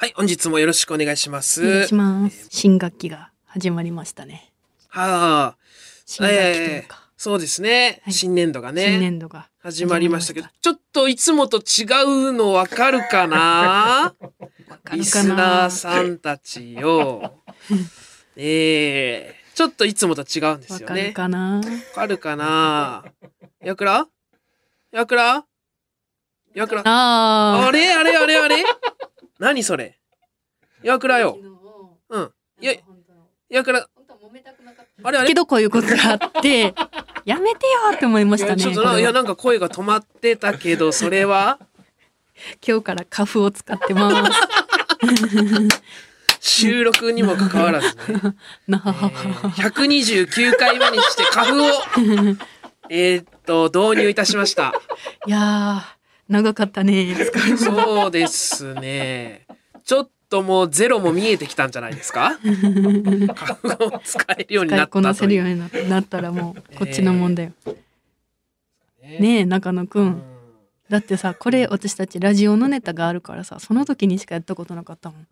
はい、本日もよろしくお願いします。お願いします。新学期が始まりましたね。はあ、新学期というえーか、そうですね、はい。新年度がね、新年度が始まりましたけど始、ちょっといつもと違うのわかるかな？わかリるかな？スナーさんたちよ。えー、ちょっといつもと違うんですわかるよね。かな？わかるかな？やくら？やくら？やくら？ああれ？あれ？あれ？あれ？何それ？やくらよ。うん。いや、やくら、あれあれ？けどこういうことがあって、やめてよって思いましたね。いやちょっとなんか声が止まってたけどそれは？今日からカフを使ってます。収録にもかかわらずね、なえー129回目にして花粉を。えーっと導入いたしました。いやー、長かったね。そうですねちょっともうゼロも見えてきたんじゃないですか？を使えるようになったこなせるよううにななったらもうこっちのもんだよ。ねねえ、中野く。うんんだってさ、これ私たちラジオのネタがあるからさ、その時にしかやったことなかったもん。うん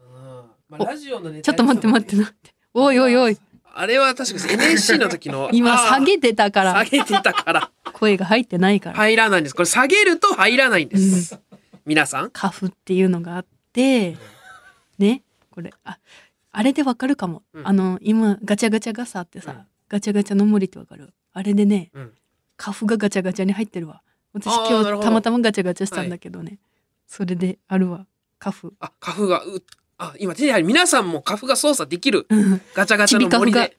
まあおラジオのネタちょっと待って待って待って。おいおいおい。あれは確かに NSC の時の 今下げてたから、下げてたから。声が入ってないから。入らないんです。これ下げると入らないんです、皆さん。カフっていうのがあって、ね、これ、あ、あれでわかるかも。うん。あの、今、ガチャガチャがさってさ、うん。ガチャガチャの森ってわかる？あれでね、うん。カフがガチャガチャに入ってるわ。私今日たまたまガチャガチャしたんだけどね。それであるわ。カフ。あ、花粉が、う、あ、今手に入る。皆さんも花粉が操作できる。うんガチャガチャの森ちびで。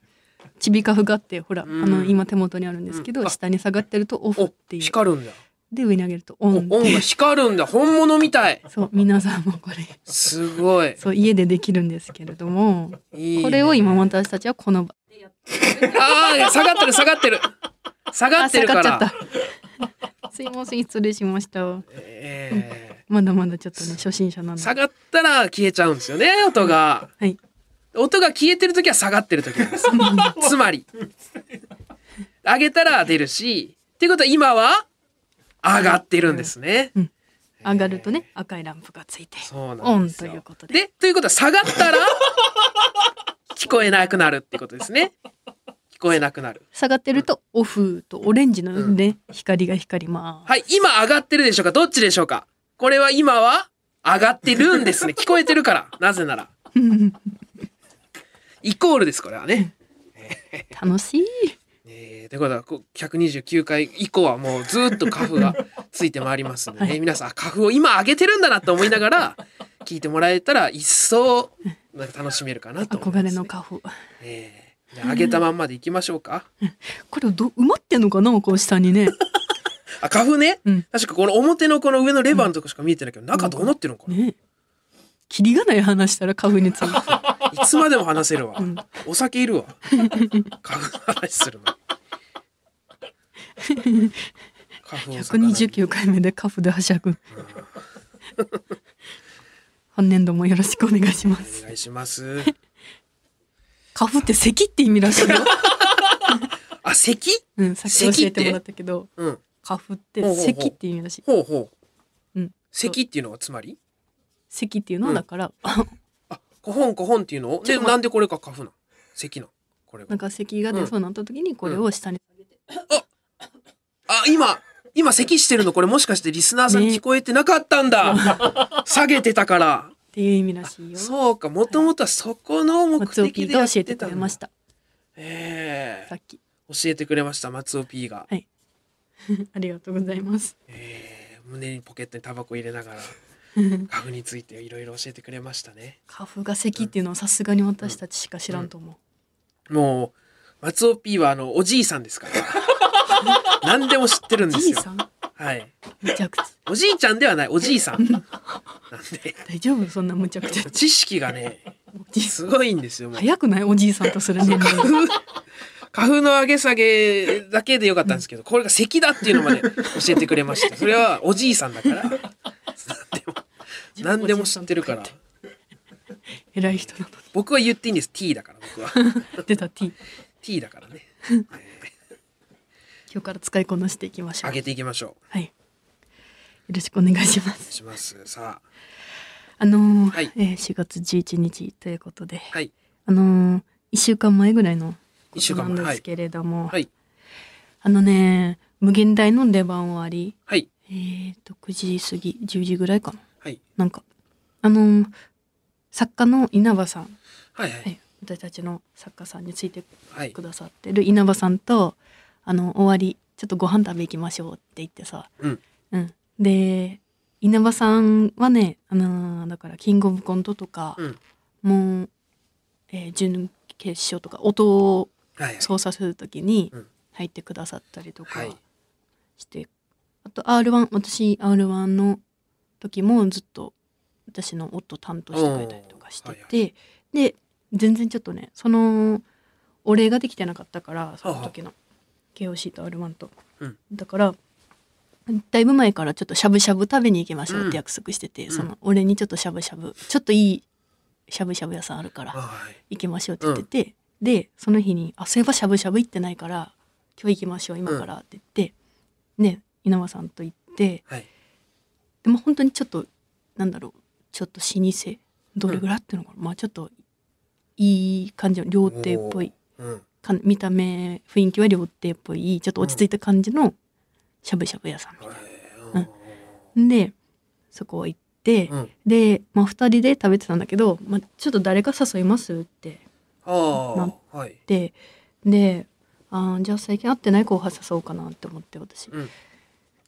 ちびカフがあって、ほら、うんあの、今手元にあるんですけど、下に下がってるとオフおっていう。光るんだ。で、上に上げるとオおンって音が。光るんだ。本物みたい。そう、皆さんもこれ、すごい。そう、家でできるんですけれども、いいねこれを今私たちはこの場ああ、下がってる、下がってる。下がってるかあ下がっちゃら。った。すいません、失礼しました。えまだまだちょっとね、初心者なんで。ー下がったら消えちゃうんですよね、音が。はい。音が消えてる時は下がってる時なんです。つまり。上げたら出るし、っていうことは今は上がってるんですね。上がるとね、赤いランプがついて、オンと。いうことで。で、ということは下がったら聞こえなくなるってことですね。聞こえなくなる。下がってると、オフとオレンジのね、光が光りまはい、今上がってるでしょうかどっちでしょうか？これは今は上がってるんですね。聞こえてるから。なぜなら。す。イコールです、これはね。楽しい。えー、ということは、こう129回以降はもうずっと花粉がついてまいりますんでね、はい皆さん、花粉を今上げてるんだなと思いながら、聞いてもらえたら一層なんか楽しめるかなと思います、憧ね。れのカフ。えーじゃあ上げたまんまでいきましょうか。これど、埋まってんのかなこう下にね。あ、花粉ね。うん確かこの表のこの上のレバーのとこしか見えてないけど、中どうなってるのかな、ね。キリがない話したらカフについて。いつまでも話せるわ。うんお酒いるわ。花粉の話するの。花粉を咲かない129回目でカフではしゃぐ。本年度もよろしくお願いします。お願いします。カフって咳って意味らしいよ。あ、咳？うん、さっき教えてもらったけど、うん。カフって咳って意味らしい。ほうほう。うん。咳っていうのはつまり？咳っていうのうんはだから、あ、コホンコホンっていうのを？で、なんでこれが花粉なの？咳なのこれがなん。か咳が出そうになった時にこれを下に下げて、あ、今、今咳してるの？これもしかしてリスナーさんね聞こえてなかったんだ。下げてたから。っていう意味らしいよ。そうか、もともとはそこの目的でやが教えてってたんだくれました。ええさっき。教えてくれました、松尾 P が。ありがとうございます。ええ胸にポケットにタバコ入れながら、花粉についていろいろ教えてくれましたね。カフが咳っていうのはさすがに私たちしか知らんと思う。もう、松尾 P はあの、おじいさんですから。何でも知ってるんですよ。じいさん？はい。むちゃくちゃ。おじいちゃんではない、おじいさん。なんで、大丈夫？そんなむちゃくちゃ。知識がね、すごいんですよ。早くない？おじいさんとする年齢。花粉の上げ下げだけでよかったんですけど、これが咳だっていうのまで教えてくれました。それはおじいさんだから、何でも、何でも知ってるから。偉い人なの僕は言っていいんです。T だから、僕は。に。出た T。T だからね。今日から使いこなしていきましょう。上げていきましょう。はい。よろしくお願いします。します。さあのーはいえー4月11日ということで、はい。あのー、1週間前ぐらいの一週間。なんですけれども、はい。あのね、無限大の出番終わり、はい。えーと、9時過ぎ、10時ぐらいかな。はい。なんか、あのー作家の稲葉さん、はい。は。はいい、私たちの作家さんについてはいく。ださってる稲葉さんと、あの、終わり、ちょっとご飯食べ行きましょうって言ってさ、うん。うん。で、稲葉さんはね、あのーだから、キングオブコントとか、うん。もう、えー準決勝とか、音。操作するときにうん。入ってくださったりとかはい。して、あと R1 私 R1 の時もずっと私の夫担当してくれたりとかしてて、で全然ちょっとねそのお礼ができてなかったからその時の KOC と R1 と、うん。だからだいぶ前からちょっとしゃぶしゃぶ食べに行きましょうっうん。て約束してて、うん。その俺にちょっとしゃぶしゃぶちょっといいしゃぶしゃぶ屋さんあるからはい。行きましょうって言ってて、でその日に「あそういえばしゃぶしゃぶ行ってないから今日行きましょう今から」って言って、ね稲葉さんと行ってはい。でも本当にちょっとなんだろうちょっと老舗どれぐらいっていうのかな、まあちょっといい感じの料亭っぽいうん。か見た目雰囲気は料亭っぽいちょっと落ち着いた感じのしゃぶしゃぶ屋さんみたいはい。な。でそこ行って、うん。で、まあ、2人で食べてたんだけど、まあ、ちょっと誰か誘いますってあなあ。はい。でであーじゃあ最近会ってない後輩誘おうかなって思って私うん。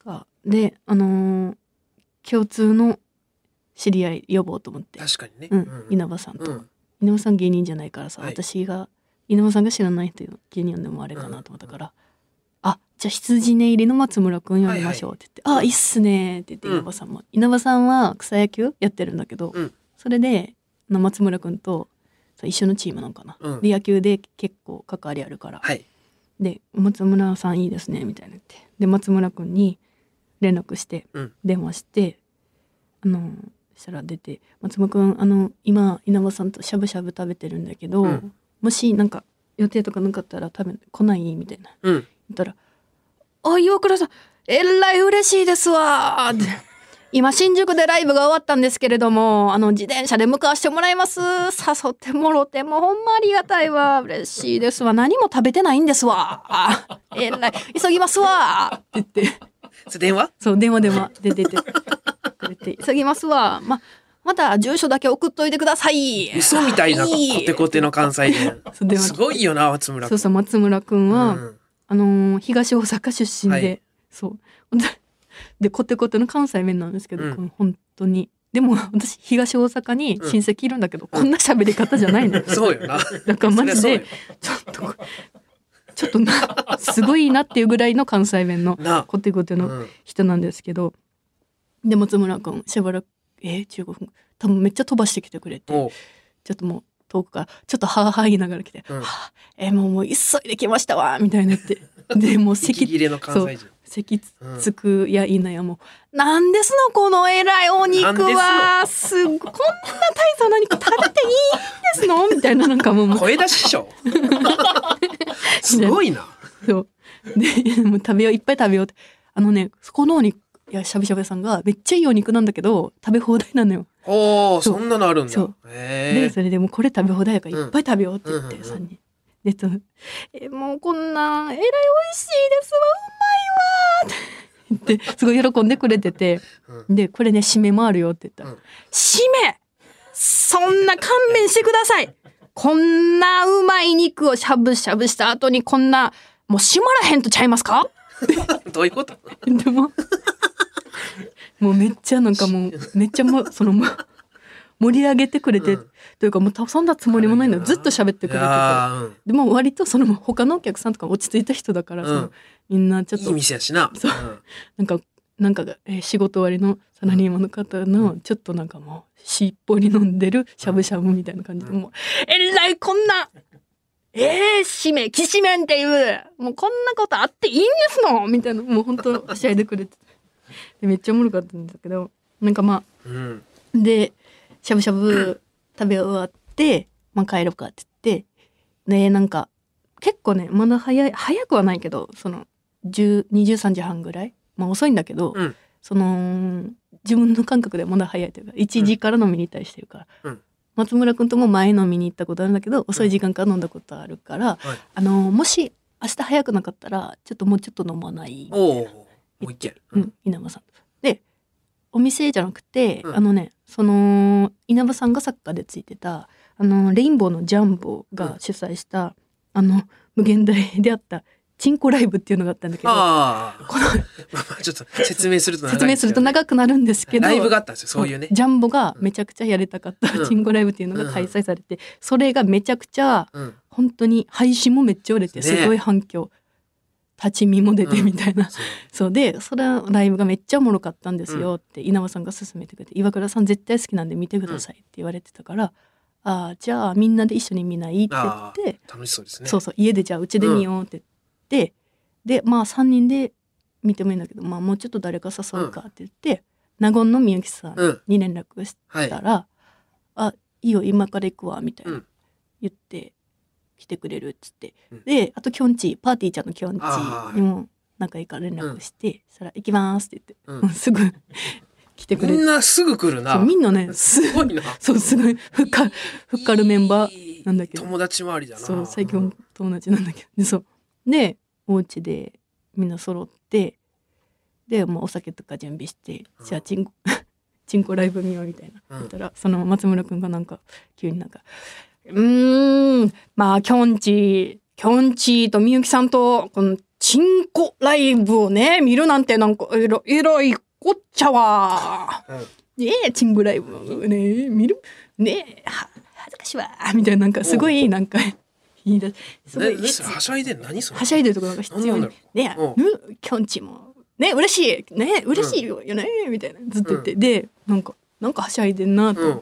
がであのー共通の知り合い呼ぼうと思って、確かにね。うん、稲葉さんと、うん。稲葉さん芸人じゃないからさ、はい私が稲葉さんが知らない人芸人でもあれかなと思ったから、あじゃあ羊ね入りの松村くん呼びましょうって言って「あいいっすね」って言ってうん稲葉さんも、稲葉さんは草野球やってるんだけど、うんそれで松村くんと一緒のチームなんかな、うんで野球で結構関わりあるから、はい。で「松村さんいいですね」みたいな言ってで松村くんに連絡してうん。電話してあのしたら出て「松村くんあの今稲葉さんとしゃぶしゃぶ食べてるんだけど、うんもしなんか予定とかなかったら多分来ない?」みたいなうん。言ったら「あ岩倉さんえらい嬉しいですわ」って。今新宿でライブが終わったんですけれどもあの自転車で向かわしてもらいます。誘ってもろてもうほんまありがたいわ。嬉しいですわ。何も食べてないんですわ。あえらい。急ぎますわ。って言って。それ電話？そう電話電話。で出てくれて。急ぎますわ。ままた住所だけ送っといてください。嘘みたいなコはい。テコテの関西そう電弁。話。すごいよな、松村君。そうそう松村くんは、うん。あのー東大阪出身で、はい。そうでコテコテの関西弁なんですけど、うん。この本当に。でも 私東大阪に親戚いるんだけど、こんな喋り方じゃないのよ。そうよな。だからマジでちょっとこちょっとなすごいなっていうぐらいの関西弁の。コテコテのうん。人なんですけど、で松村君しばらくえー、15分多分めっちゃ飛ばしてきてくれてちょっともう遠くからちょっとはあはあ言いながら来て「うん。はあえーもうもう急いで来ましたわ」みたいになって。でもう席息切れの関西人。席つくやいなやもう「なんですのこのえらいお肉はすこんな大層な肉食べていいんですの?」みたいななんかもう 声出し師匠。すごいな。そうでもう食べよういっぱい食べようってあのねそこのお肉いやしゃぶしゃぶ屋さんがめっちゃいいお肉なんだけど食べ放題なのよ。おお、そうそんなのあるんだ。そう。でそれでもうこれ食べ放題やからいっぱい食べようって言って、うん3人。でとえもうこんなんえらい美味しいですわうまいわーって。すごい喜んでくれてて。でこれね締めもあるよって言ったら「うん。締め。そんな勘弁してください。こんなうまい肉をしゃぶしゃぶした後にこんなもう締まらへんとちゃいますか?」どういうこと？でももうめっちゃなんかもうめっちゃもうその盛り上げてくれて、うんというかもうそんなつもりもないの。よずっと喋ってくれてて。でも割とその他のお客さんとか落ち着いた人だから、うん。そのみんなちょっいいと店やしな。そう。ん。なんかなんか、えー仕事終わりのサラリーマンの方のちょっとなんかもうしっぽり飲んでるしゃぶしゃぶみたいな感じで、うん。もうえらいこんなえー、締めきしめんっていうもうこんなことあっていいんですの？みたいなもう本当はしゃいでくれて。でめっちゃおもろかったんだけどなんかまうん。あでしゃぶしゃぶ食べ終わって、まあ、帰ろうかって言ってでなんか結構ねまだ早い早くはないけどその10 23時半ぐらいまあ遅いんだけど、うん。その自分の感覚でまだ早いというか1時から飲みに行ったりしてるから、うん。松村君とも前飲みに行ったことあるんだけど遅い時間から飲んだことあるから、はい。あのもし明日早くなかったらちょっともうちょっと飲まない。おおもう一件う、ん、稲葉さん。でお店じゃなくて、うん。あのねその稲葉さんがサッカーでついてたあのレインボーのジャンボが主催した、あの無限大であったチンコライブっていうのがあったんだけどああ。このまあまあちょっと説明すると長い説明すると長くなるんですけどライブがあったんですよそういうね。ジャンボがめちゃくちゃやりたかったうん。チンコライブっていうのが開催されて、それがめちゃくちゃうん。本当に配信もめっちゃ売れてね。すごい反響、立ち見も出てみたいな、そう。そう。でそれはライブがめっちゃおもろかったんですよって稲葉さんが勧めてくれて岩倉さん絶対好きなんで見てくださいって言われてたから、ああじゃあみんなで一緒に見ないって言って、楽しそうですね。そうそう家でじゃあうちで見ようって言って、でまあ3人で見てもいいんだけど、まあ、もうちょっと誰か誘うかって言って、納言のみゆきさんうん。に連絡しはい。たら「あいいよ今から行くわ」みたいな、うん。言って来てくれるっつって、うん。であときょんちパーティーちゃんのきょんちにも仲いいから連絡して、そしたら「行きます」って言って、うん。すぐ来てくれみてんなすぐ来るな。みんなねす すごいな。そうすごい。ふっかふっかるメンバーなんだけど。友達周りだな。そう最強友達なんだけど。でそう。でお家でみんな揃ってでもうお酒とか準備してうん。じゃあチンコチンコライブ見ようみたいな。うん。たらその松村君がなんか急になんか「うーん。まあきょんちきょんちとみゆきさんとこのチンコライブをね見るなんてなんかえらえらいこっちゃわ」うん。ねえ、チングライブね。え、見る？ねえ、は恥ずかしいわ。みたいな、なんかすごい、なんか、言い出す。ごい、はしゃいでん何それ？はしゃいでるとこなんか必要。に。ねえ、きょんちも、ねえ、嬉しい。ねえ、嬉しいよね。みたいな、ずっと言って、で、なんか、なんかはしゃいでんなと思っ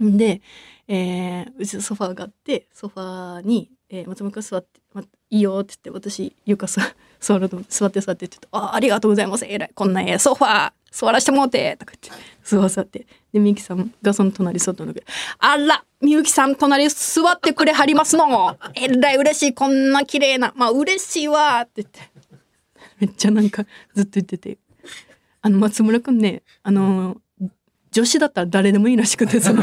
て。ん。で、えー、うちソファーがあって、ソファーに、えー、松本君座って、ま、いいよって言って、私、床さ、座ると、座って座ってって言って、あ、ありがとうございます。えらい、こんなええソファー、座らしてもうて、とか言って、座座って。で、みゆきさんがその隣座ったんだけど、あら、みゆきさん隣座ってくれはりますの。えらい嬉しい、こんな綺麗な、まあ嬉しいわ、って言って。めっちゃなんか、ずっと言ってて。あの、松村くんね、あの、女子だったら誰でもいいらしくて、その、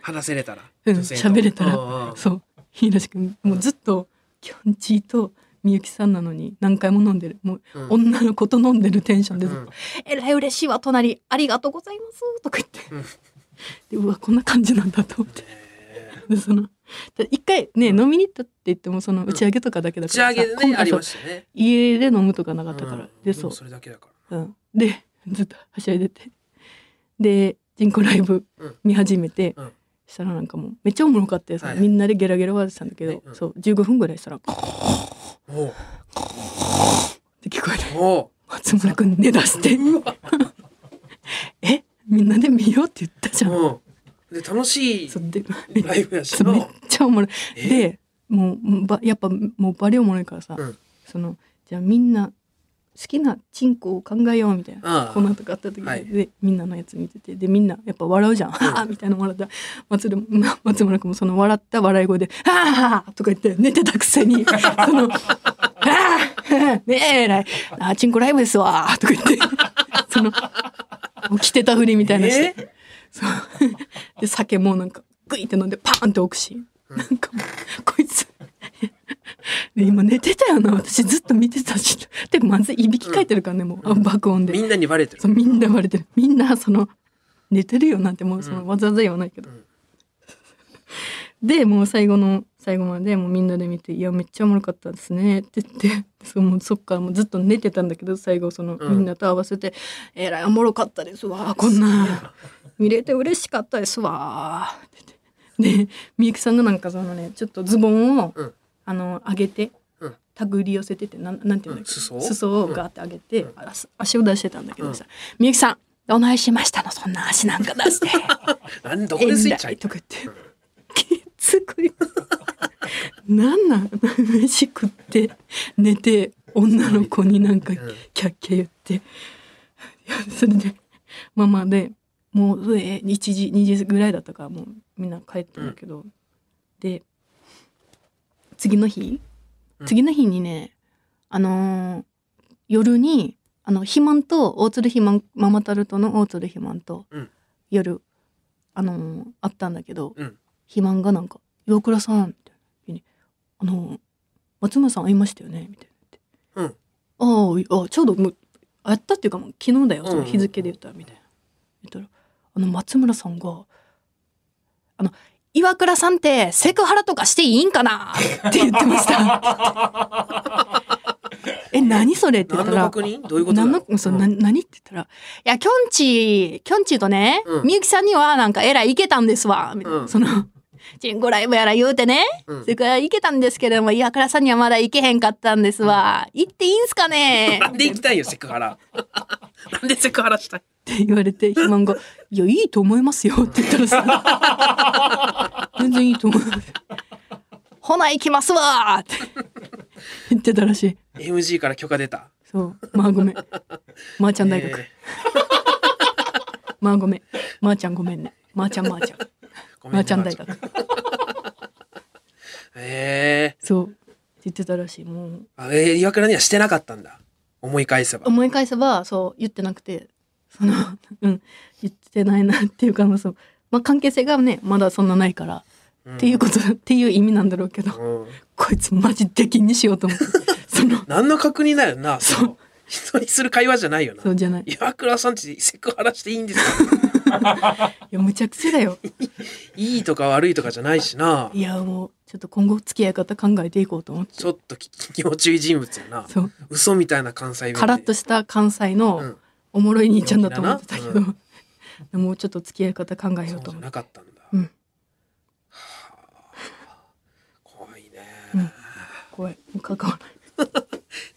話せれたらうんれたら。そういいらしくもうずっときょんちぃとみゆきさんなのに何回も飲んでる。もう、うん。女の子と飲んでるテンションでずっとうん「えらい嬉しいわ隣。ありがとうございます」とか言って、うん。でうわこんな感じなんだと思って。でそので一回ね、飲みに行ったって言ってもその打ち上げとかだけだ打ちからさ、上げでねありましたね。家で飲むとかなかったから、うん。でそう。もそれだけだかうん、で ずっとはしゃいでて。で人工ライブうん。見始めて、うん。したらなんかもうめっちゃおもろかったよ。さ、はい。みんなでゲラゲラ笑ってたんだけど、はい。うんそう15分ぐらいしたら「コーらおう。って聞こえて。松村君寝だして「え？みんなで見ようって言ったじゃん」うん。で楽しいライブやしめっなちゃおもろい。え？でもうばやっぱもうバリおもろいからさ、うん。そのじゃあみんな好きなチンコを考えようみたいなああ。コーナーとかあった時に、はい。でみんなのやつ見ててでみんなやっぱ笑うじゃん「はあ」みたいな笑った。ら松松村君もその笑った笑い声で「はあ」とか言って寝てたくせに その「はあねえらい。あチンコライブですわ」とか言ってその起きてたふりみたいなして、えそう。で酒もなんかグイって飲んでパーンって置くし、なんかもうこいつ で今寝てたよな。私ずっと見てたし。でまずいびきかいてるからね、もう。あ爆音で。みんなにバレてる。そうみんな言われてる。みんなその寝てるよなんてもうそのわざわざ言わないけど、うん。でもう最後の最後までもうみんなで見て「いやめっちゃおもろかったですね」って言って。そうもうそっからもうずっと寝てたんだけど最後その、うん。みんなと合わせて「えらいおもろかったですわこんな。見れて嬉しかったですわ」って言って。でみゆきさんがなんかそのねちょっとズボンを、うんあの上げて、うん。手繰り寄せててなんなんていうんだっけ、うん裾？をガーって上げて、あ足を出してたんだけどさ「みゆきさんどないしましたの？そんな足なんか出して」なんどこでスイッチ入ったとか言って、きつくいなんなん？飯食って寝て女の子になんかん。キャッキャ言って。いやそれでママでもうえ1時2時ぐらいだったからもうみんな帰ったんだけど、で次の日？うん。次の日にねあのー夜にあの肥満と大鶴肥満ママタルトの大鶴肥満と、うん。夜あのーあったんだけど、うん。肥満がなんか「岩倉さん」みたいな時に「あのー松村さん会いましたよね」みたいな言って「あああちょうどもう会ったっていうかもう昨日だよ。その日付で言ったら」みたいな。言ったらあの松村さんが「あの岩倉さんってセクハラとかしていいんかな?」って言ってました。え何それって言ったら何の確認？どういうことだ？何のそう、な何って言ったら、いや、きょんち、きょんちとね、うんみゆきさんにはなんかえらいいけたんですわ、みたいな。うんその、チンコライブやら言うてね、うんそれからいけたんですけれども、岩倉さんにはまだ行けへんかったんですわ。行っていいんすかね？なんで行きたいよセクハラ なんでセクハラしたい？って言われて、肥満が、いや、いいと思いますよって言ったらさ、全然いいと思います。ほな、行きますわって言ってたらしい。MG から許可出たそう、まあごめん。まー、ちゃん大学。えまあごめん。まー、ちゃんごめんね。まー、ちゃんまー、ちゃん。まー、ねちゃん大学。えそう。って言ってたらしい。もう、ー、あえー、岩倉にはしてなかったんだ。思い返せば。思い返せば、そう、言ってなくて、その、うん、言ってないなっていうか、まあそう、まあ関係性がね、まだそんなないから、うん。っていうことだ、っていう意味なんだろうけど、うん。こいつマジ出禁にしようと思って、その、何の確認だよなそう。人にする会話じゃないよな。そうじゃない。い。岩倉さんちセクハラしていいんですか？や、むちゃくちゃだよ。いいとか悪いとかじゃないしないや、もう、ちょっと今後付き合い方考えていこうと思って。ちょっとき要注意人物やなそう。嘘みたいな関西弁でカラッとした関西うのんおもろい兄ちゃんだと思ってたけど、う もうちょっと付き合い方考えよそううじゃと思って。なかったんだ、うんはあ怖いね、うん怖い。もう関わらない。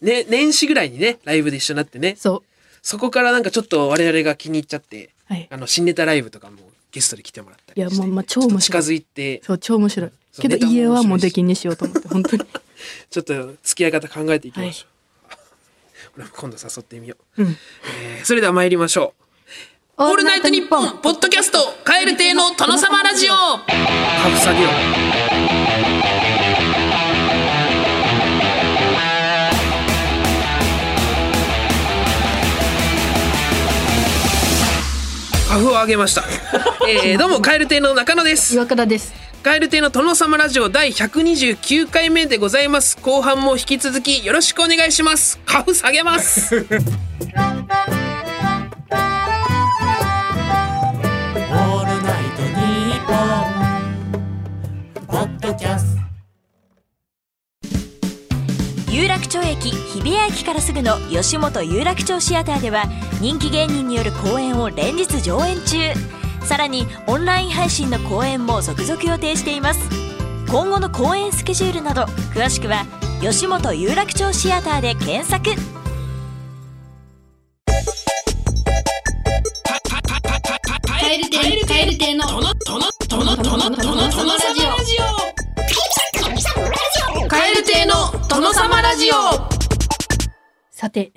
ね年始ぐらいにねライブで一緒になってねそう。そこからなんかちょっと我々が気に入っちゃってはい。あの新ネタライブとかもゲストで来てもらったいや、りしてもう、まあ、超面白い。づいてそう、超面白い。けど家はもう出禁にしようと思って、本当に。ちょっと付き合い方考えていきましょう、俺も今度誘ってみよう、うん。えーそれでは参りましょうオールナイトニッポンポッドキャストカエル亭の殿様ラジオハブ下げようハフを上げました。えー、どうもカエル亭の中野です。岩倉です。カエル亭の殿様ラジオ第129回目でございます。後半も引き続きよろしくお願いします。ハフ下げます。オールナイトニッポン」ポッドキャスト有楽町駅日比谷駅からすぐの吉本有楽町シアターでは人気芸人による公演を連日上演中。さらにオンライン配信の公演も続々予定しています。今後の公演スケジュールなど詳しくは吉本有楽町シアターで検索。カエル亭、の、殿様。ジオさて、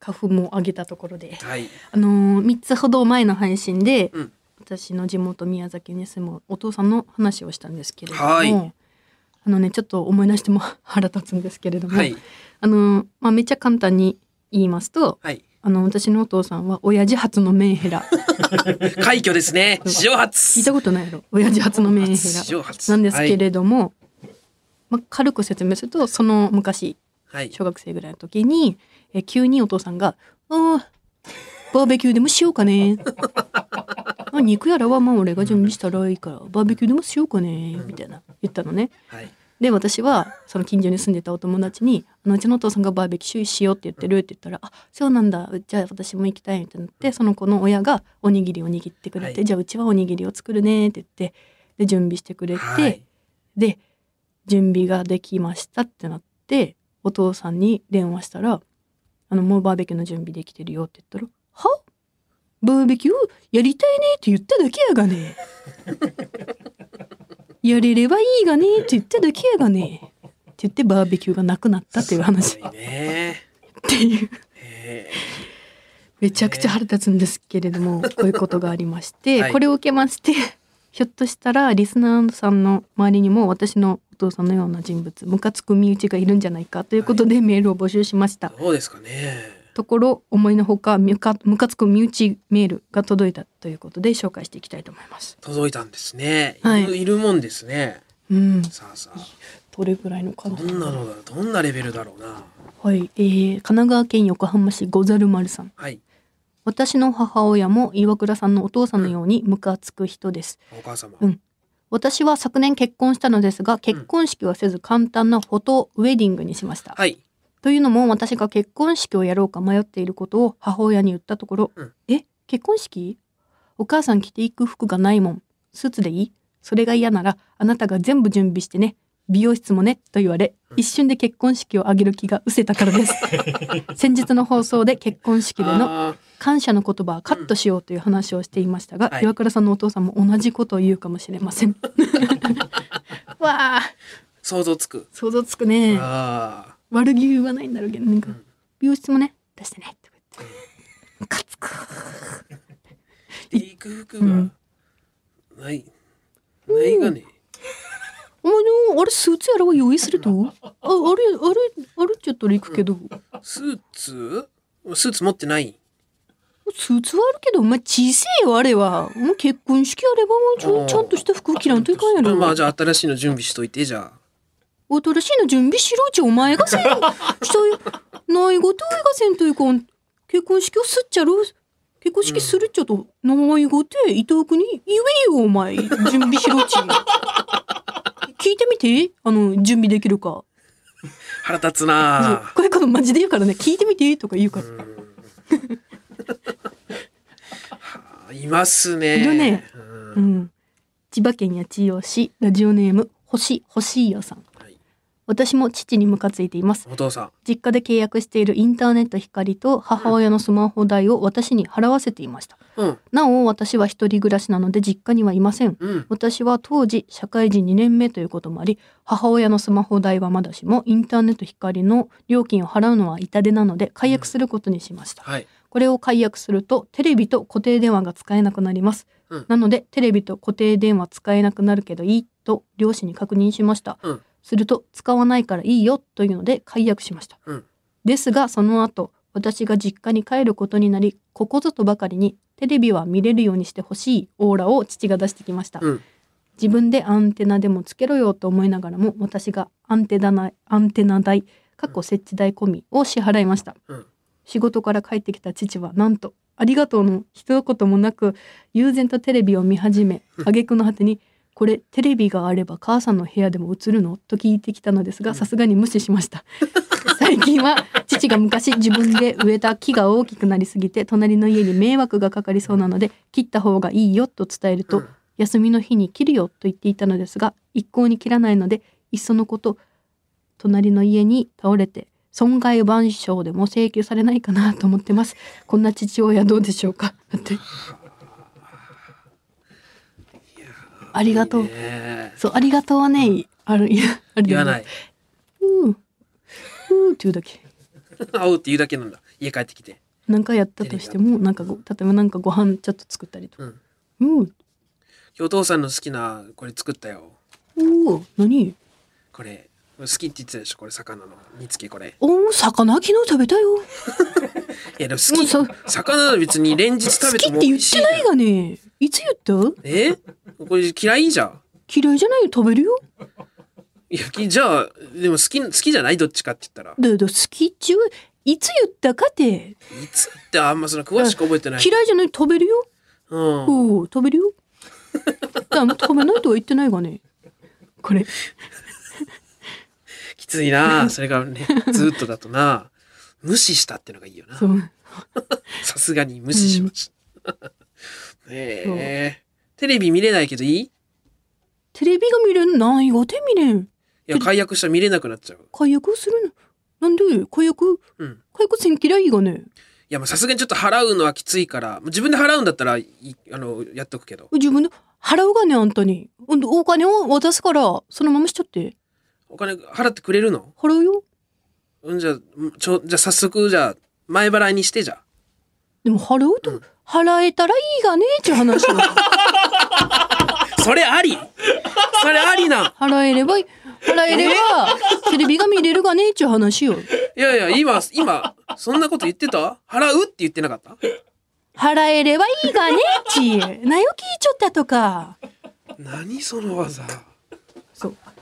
花粉も上げたところで、はい。あのー、3つほど前の配信で、うん私の地元宮崎に住むお父さんの話をしたんですけれども、はいあのね、ちょっと思い出しても腹立つんですけれども、はい。あのー、まあ、めっちゃ簡単に言いますと、はい。あの、私のお父さんは親父初のメンヘラ。快挙ですね。史上初。聞いたことないやろ親父初のメンヘラなんですけれども、まあ、軽く説明するとその昔はい。小学生ぐらいの時にえ急にお父さんが「あーバーベキューでもしようかね」あ肉やらはまあ俺が準備したらいいからバーベキューでもしようかね」みたいな言ったのね。はい。で私はその近所に住んでたお友達に「あのうちのお父さんがバーベキューしようって言ってる」って言ったら「あそうなんだじゃあ私も行きたい」ってなってその子の親がおにぎりを握ってくれて「はいじゃあうちはおにぎりを作るね」って言ってで準備してくれて、はい。で準備ができましたってなってお父さんに電話したら「あのもうバーベキューの準備できてるよ」って言ったら「は？バーベキューやりたいねって言っただけやがね」やれればいいがねって言っただけやがね。って言ってバーベキューがなくなったっていう話ね。っていう。えめちゃくちゃ腹立つんですけれどもこういうことがありまして、はい。これを受けましてひょっとしたらリスナーさんの周りにも私のお父さんのような人物ムカつく身内がいるんじゃないかということでメールを募集しましたー、どうですかね。ところ思いのほかむかむかつく身内メールが届いたということで紹介していきたいと思います。届いたんですね。はいいるもんですね。うん、さあさあ。どれぐらいの感じどんなのだどんなレベルだろうな。はい、えー、神奈川県横浜市ござる丸さん。はい。私の母親も岩倉さんのお父さんのようにムカつく人です。お母様。うん私は昨年結婚したのですが結婚式はせず簡単なフォトウェディングにしました。はい。というのも私が結婚式をやろうか迷っていることを母親に言ったところ「うん。え結婚式？お母さん着ていく服がないもん。スーツでいい？それが嫌ならあなたが全部準備してね。美容室もね」と言われうん。一瞬で結婚式を挙げる気が失せたからです。先日の放送で結婚式でのあ感謝の言葉はカットしようという話をしていましたが、はい。岩倉さんのお父さんも同じことを言うかもしれません。わあ。ー想像つく。想像つくね。悪気言わないんだろうけどなんか、うん。美容室もね出してねとか言って。ムカつく。着ていく服がない。ないがね。お前のあれスーツやらは用意すると？ああれあれあれちょっと行くけど、スーツ？スーツ持ってないスーツはあるけどお前小せえよあれはもう結婚式あればもうちょあーちゃんとした服着らんといかんやろ。まあじゃあ新しいの準備しといてじゃあ。新しいの準備しろちお前がせん。したよないごといがせんというか結婚式をすっちゃろ結婚式するっちゃと、ないごて伊藤君に言えよお前準備しろち。聞いてみて。あの準備できるか。腹立つなこれからマジで言うからね聞いてみてとか言うから、うんは あいますね。いるねううんん、千葉県八千代市ラジオネーム星星よさんはい私も父にムカついていますお父さん。実家で契約しているインターネット光と母親のスマホ代を私に払わせていましたうん。なお私は一人暮らしなので実家にはいませんうん。私は当時社会人2年目ということもあり母親のスマホ代はまだしもインターネット光の料金を払うのは痛手なので解約することにしましたはい。これを解約するとテレビと固定電話が使えなくなります、うん。なのでテレビと固定電話使えなくなるけどいいと両親に確認しました、うん。すると使わないからいいよというので解約しました、うん。ですがその後私が実家に帰ることになりここぞとばかりにテレビは見れるようにしてほしいオーラを父が出してきました、うん。自分でアンテナでもつけろよと思いながらも私がアンテナ代アンテナ代過去設置代込みを支払いました、うん仕事から帰ってきた父はなんと「ありがとう」の一言もなく悠然とテレビを見始め挙句の果てに「これテレビがあれば母さんの部屋でも映るの?」と聞いてきたのですがさすがに無視しました。最近は父が昔自分で植えた木が大きくなりすぎて隣の家に迷惑がかかりそうなので切った方がいいよと伝えると、うん。休みの日に切るよと言っていたのですが一向に切らないのでいっそのこと隣の家に倒れて損害賠償でも請求されないかなと思ってますこんな父親どうでしょうか？だってありがとうそうありがとうはねあるいや ある言わない。うんうんって言うだけ 会うって言うだけなんだ。家帰ってきて。何かやったとしてもなんかご例えばなんかご飯ちょっと作ったりとかうん。うお父さんの好きなこれ作ったよ。おお何？これ。好きって言ってたでしょこれ魚の。煮付けこれ。おお魚昨日食べたよ。いやでも好き。魚なら別に連日食べて好きって言ってないがね。いつ言った？え？これ嫌いじゃん。嫌いじゃないよ食べるよ。いやきじゃあでも好き好きじゃない？どっちかって言ったら。だけど好きっちゅう？いつ言ったかって。いつってあんまその詳しく覚えてない。嫌いじゃない？食べるよ。うん。おお食べるよ。食べないとは言ってないがね。これきついな。それがねずっとだとな。無視したってのがいいよな。さすがに無視しました、ええ。テレビ見れないけどいい？いテレビが見れん？ないがて見れん。や解約したら見れなくなっちゃう。解約するの？なんで？解約？うん。解約せん嫌いがね。いやもうさすがにちょっと払うのはきついから。自分で払うんだったらいあのやっとくけど。自分で？払うがねあんたに。お金を渡すからそのまましちゃってお金払ってくれるの？払うよ。うんじゃあちょじゃあ早速じゃあ前払いにしてじゃあ。でも払うと、うん。払えたらいいがねっていう話よ。それあり。それありな。ん払えれば払えればテレビが見れるがねっていう話よ。いやいや今今そんなこと言ってた？払うって言ってなかった？払えればいいがねち。なよ聞いちょったとか。何その技。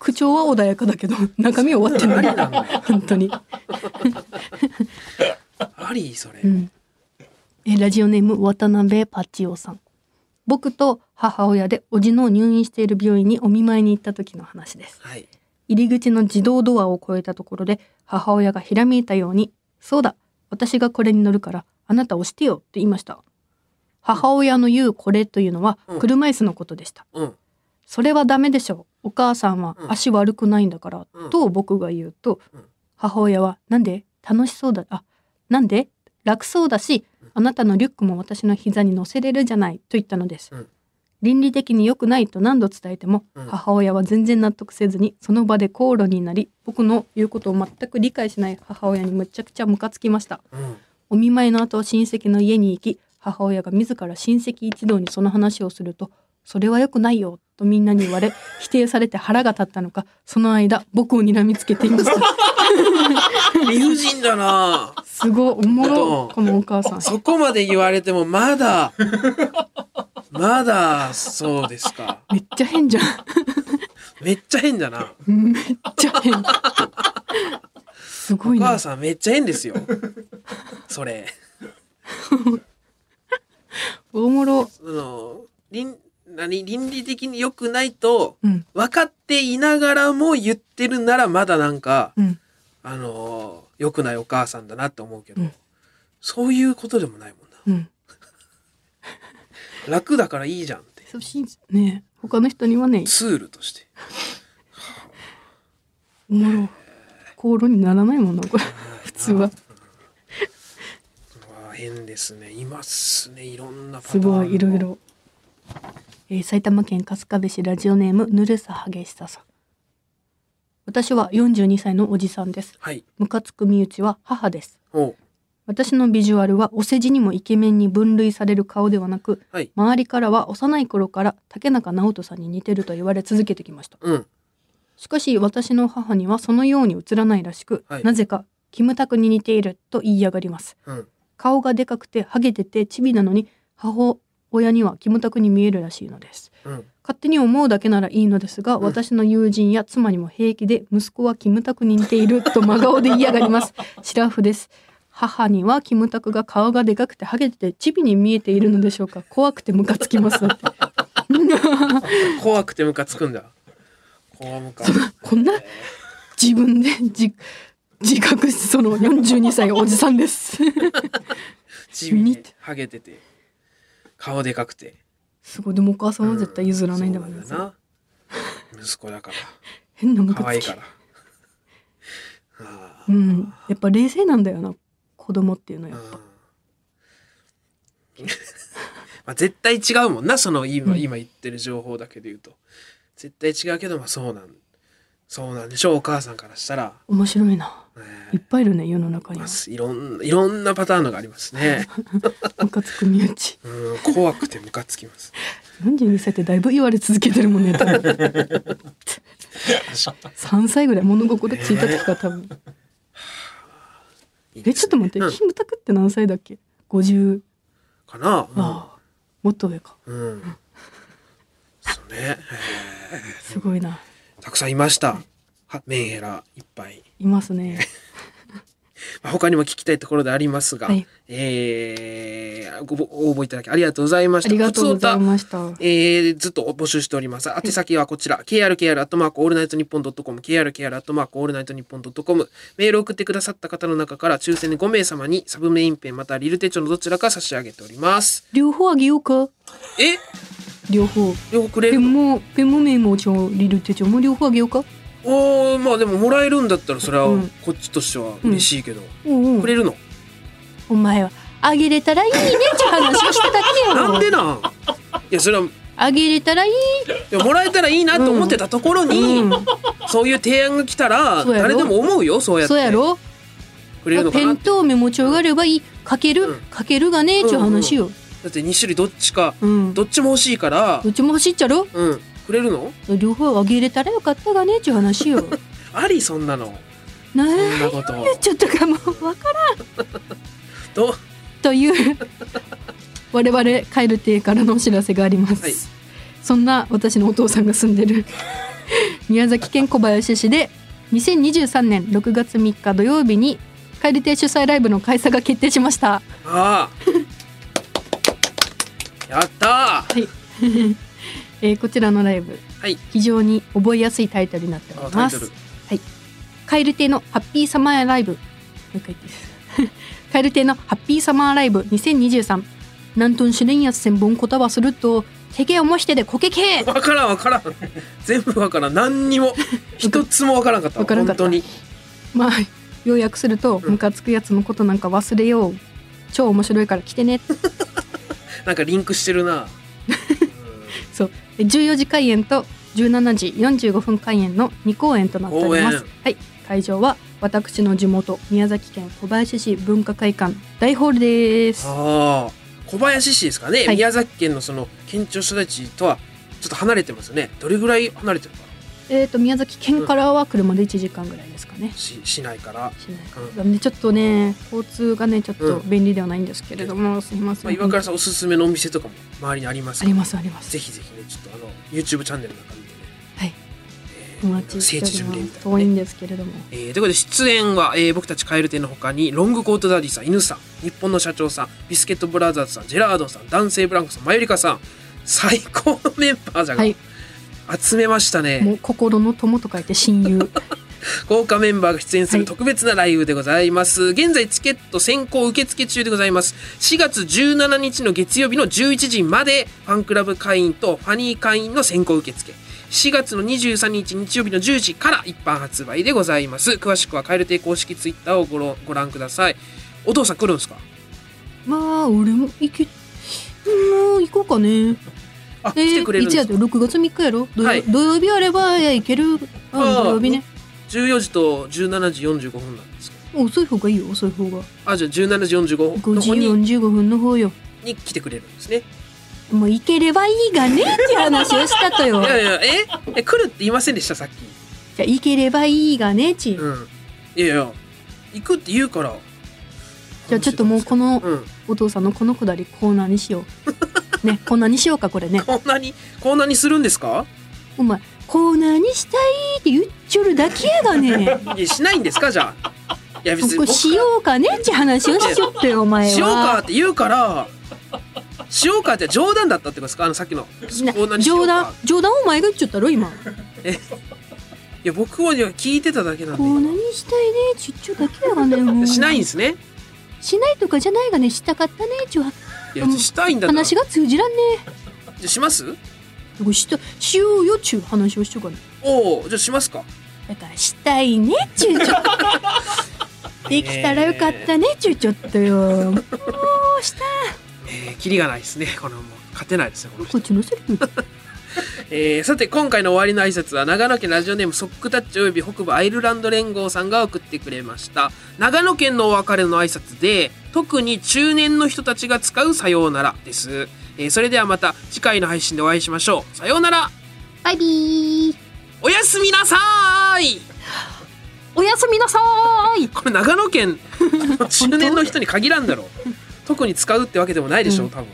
口調は穏やかだけど、中身は終わってない。本当に。ありそれ、うん。え、ラジオネーム渡辺パチオさん。僕と母親でおじの入院している病院にお見舞いに行った時の話です。はい入り口の自動ドアを越えたところで母親がひらめいたように「そうだ私がこれに乗るからあなた押してよ」と言いました母親の言うこれというのはうん車椅子のことでした、うんそれはダメでしょう。お母さんはうん。足悪くないんだから、うん。と僕が言うと、うん。母親は「なんで？楽しそうだ。あなんで？楽そうだしあなたのリュックも私の膝に乗せれるじゃない」と言ったのです、うん。倫理的に良くないと何度伝えても、うん。母親は全然納得せずにその場で口論になり僕の言うことを全く理解しない母親にむちゃくちゃムカつきました。うん。お見舞いの後親戚の家に行き母親が自ら親戚一同にその話をすると「それは良くないよ」とみんなに言われ 否定されて腹が立ったのかその間僕を睨みつけていました。理不尽だな。すごいおもろうんこのお母さん。そこまで言われてもまだまだそうですか。めっちゃ変じゃん。めっちゃ変だな。めっちゃ変。すごおいな母さんめっちゃ変ですよ。それ。おもろ。その倫何倫理的に良くないとうん。分かっていながらも言ってるならまだなんかうん。あの良くないお母さんだなって思うけど、うん。そういうことでもないもんな。うん。楽だからいいじゃんって。そねえ他の人にはねツールとして。おもろ。口論にならないもんなこれ。普通は。うわ変ですね。いますね。いろんなパターすンの。ごいいろいろ、えー埼玉県春日部市ラジオネームぬるさ激しささん。私は42歳のおじさんです。はい。ムカつく身内は母です。私のビジュアルはお世辞にもイケメンに分類される顔ではなくはい。周りからは幼い頃から竹中直人さんに似てると言われ続けてきました。うん。しかし私の母にはそのように映らないらしく、はい。なぜかキムタクに似ていると言いやがります。うん。顔がでかくてハゲててチビなのに母親にはキムタクに見えるらしいのです。うん。勝手に思うだけならいいのですが、うん。私の友人や妻にも平気で息子はキムタクに似ていると真顔で嫌がります。シラフです。母にはキムタクが顔がでかくてハゲててチビに見えているのでしょうか。怖くてムカつきます。怖くてムカつくんだ。怖ムカこんな自分で自自覚してその42歳おじさんです。チビで似てハゲてて顔でかくて。すごい。でもお母さんは絶対譲らないんだもんね。そうな。息子だから。変なムカつきいから。あ うん。やっぱ冷静なんだよな。子供っていうのはやっぱ。うん。まあ絶対違うもんな。その今,、うん。今言ってる情報だけで言うと。絶対違うけどまあそうなんそうなんでしょう。お母さんからしたら、面白いな。ね。いっぱいいるね世の中にまはあいろんないろんなパターンのがありますね。ムカつく身内。うん怖くてムカつきます。42歳ってだいぶ言われ続けてるもんね。多分3歳ぐらい物心ついた時から多分。えちょっと待って、うん。キムタクって何歳だっけ？50かな、ああもっと上か。うん、うん、そうね、すごいな。えーたくさんいましたはメンヘラいっぱいいますね まあ他にも聞きたいところでありますが、はいえーご応募いただきありがとうございました。ありがとうございましたえーずっと募集しております。宛先はこちら、krkr アットマークオールナイトニッポンドットコム、krkr アットマークオールナイトニッポンドットコム。メールを送ってくださった方の中から抽選で5名様にサブメインペンまたはリル手帳のどちらか差し上げております。両方あげようかえ？両方。両方くれるペンもペンもメモ帳リル手帳。も両方あげようか？おーまあでももらえるんだったらそれはうん。こっちとしては嬉しいけど、うん。うんくれるの？お前は。あげれたらいいね。って話をしただけよ。なんでなん？いやそれはあげれたらいい。いやもらえたらいいなと思ってたところに、うん。そういう提案が来たらそうやろ？誰でも思うよそうやって。そうやろ？くれるのかペなンとメモ帳があればいい。かける、うん。かけるがねえちゅう話よ、だって2種類どっちかうん。どっちも欲しいからどっちも欲しいっちゃろ？うん。くれるの？両方あげれたらよかったがねえちゅう話よ。ありそんなの。なそんなこと。をちょっとかもうわからん。とという我々カエル亭からのお知らせがあります、はい。そんな私のお父さんが住んでる宮崎県小林市で2023年6月3日土曜日にカエル亭主催ライブの開催が決定しました。ああやったー。えーこちらのライブ。はい。非常に覚えやすいタイトルになっております。あタイトル。カエル亭のハッピーサマーライブ。もう一回言っ カエル亭のハッピーサマーライブ。2023なんとんしれんや千本言葉するとてけおもしてでこけけ。わからんわからん。全部わからん。何にも。一つもわからんかったわからんかった。本当に。まあ要約するとうん。ムカつくやつのことなんか忘れよう。超面白いから来てねなんかリンクしてるな。そう。で14時開演と17時45分開演の2公演となっております。はい。会場は私の地元宮崎県小林市文化会館大ホールです。ああ小林市ですかね、はい。宮崎県のその県庁所在地とはちょっと離れてますよね。どれぐらい離れてるかえー、と宮崎県からは車で1時間ぐらいかね。な、し市内から、しないなんでちょっとね交通がねちょっと便利ではないんですけれども、すいません、まあ、岩倉さんおすすめのお店とかも周りにありますありますあります。ぜひぜひねちょっとあの YouTube チャンネルなんか見てね、はい。えーお待ちしております。遠いんですけれども。えーということで出演は、えー僕たちカエル亭の他にロングコートダディさん犬さん日本の社長さんビスケットブラザーズさんジェラードンさん男性ブランコさんマユリカさん最高のメンバーじゃが、はい。集めましたね。もう心の友と書いて親友豪華メンバーが出演するはい。特別なライブでございます、現在チケット先行受付中でございます。4月17日の月曜日の11時までファンクラブ会員とファニー会員の先行受付。4月の23日日曜日の10時から一般発売でございます。詳しくはカエル亭公式ツイッターをごろご覧ください。お父さん来るんですか？まあ俺も行けもう行こうかね。あ、え来てくれるんでですか？6月3日やろ？土曜,、はい。土曜日あればいや行ける。あ土曜日ね14時と17時45分なんですけ遅い方がいいよ遅い方があじゃあ17時45分5時方に45分の方よに来てくれるんですねもう行ければいいがねって話をしたとよいやいやええ来るって言いませんでしたさっきじゃあ行ければいいがねち、うんいやいや行くって言うからじゃあちょっともうこのうんお父さんのこのくだりコーナーにしようねコーナーにしようかこれねこんなにこんなにするんですかお前コーナーにしたいって言っちょるだけやがね。いやしないんですかじゃあ。いや別にしようかねって話をしちょったよお前は。しようかって言うからしようかって冗談だったってことですか？あのさっきの。冗談か。冗談？お前が言っちゃったろ今。いや僕は聞いてただけなんコーナーでにしたいねちっちょだけやがねもう。しないんですね？しないとかじゃないがねしたかったねちゅは。いやしたいんだ話が通じらんね。じゃあします？これした？しようよちゅう話をしとかねおおじゃあしますか？だからしたいねちゅうちょっと。できたらよかったねちゅうちょっとよ。もうした。えー、キリがないですね。このもう。勝てないですねこの人。こっちのセリフ。えーさて今回の終わりの挨拶は長野県ラジオネームソックタッチおよび北部アイルランド連合さんが送ってくれました。長野県のお別れの挨拶で特に中年の人たちが使うさようならです、えーそれではまた次回の配信でお会いしましょう。さようなら。バイビー。おやすみなさーい。おやすみなさーい。これ長野県の 中年の人に限らんだろう。特に使うってわけでもないでしょう多分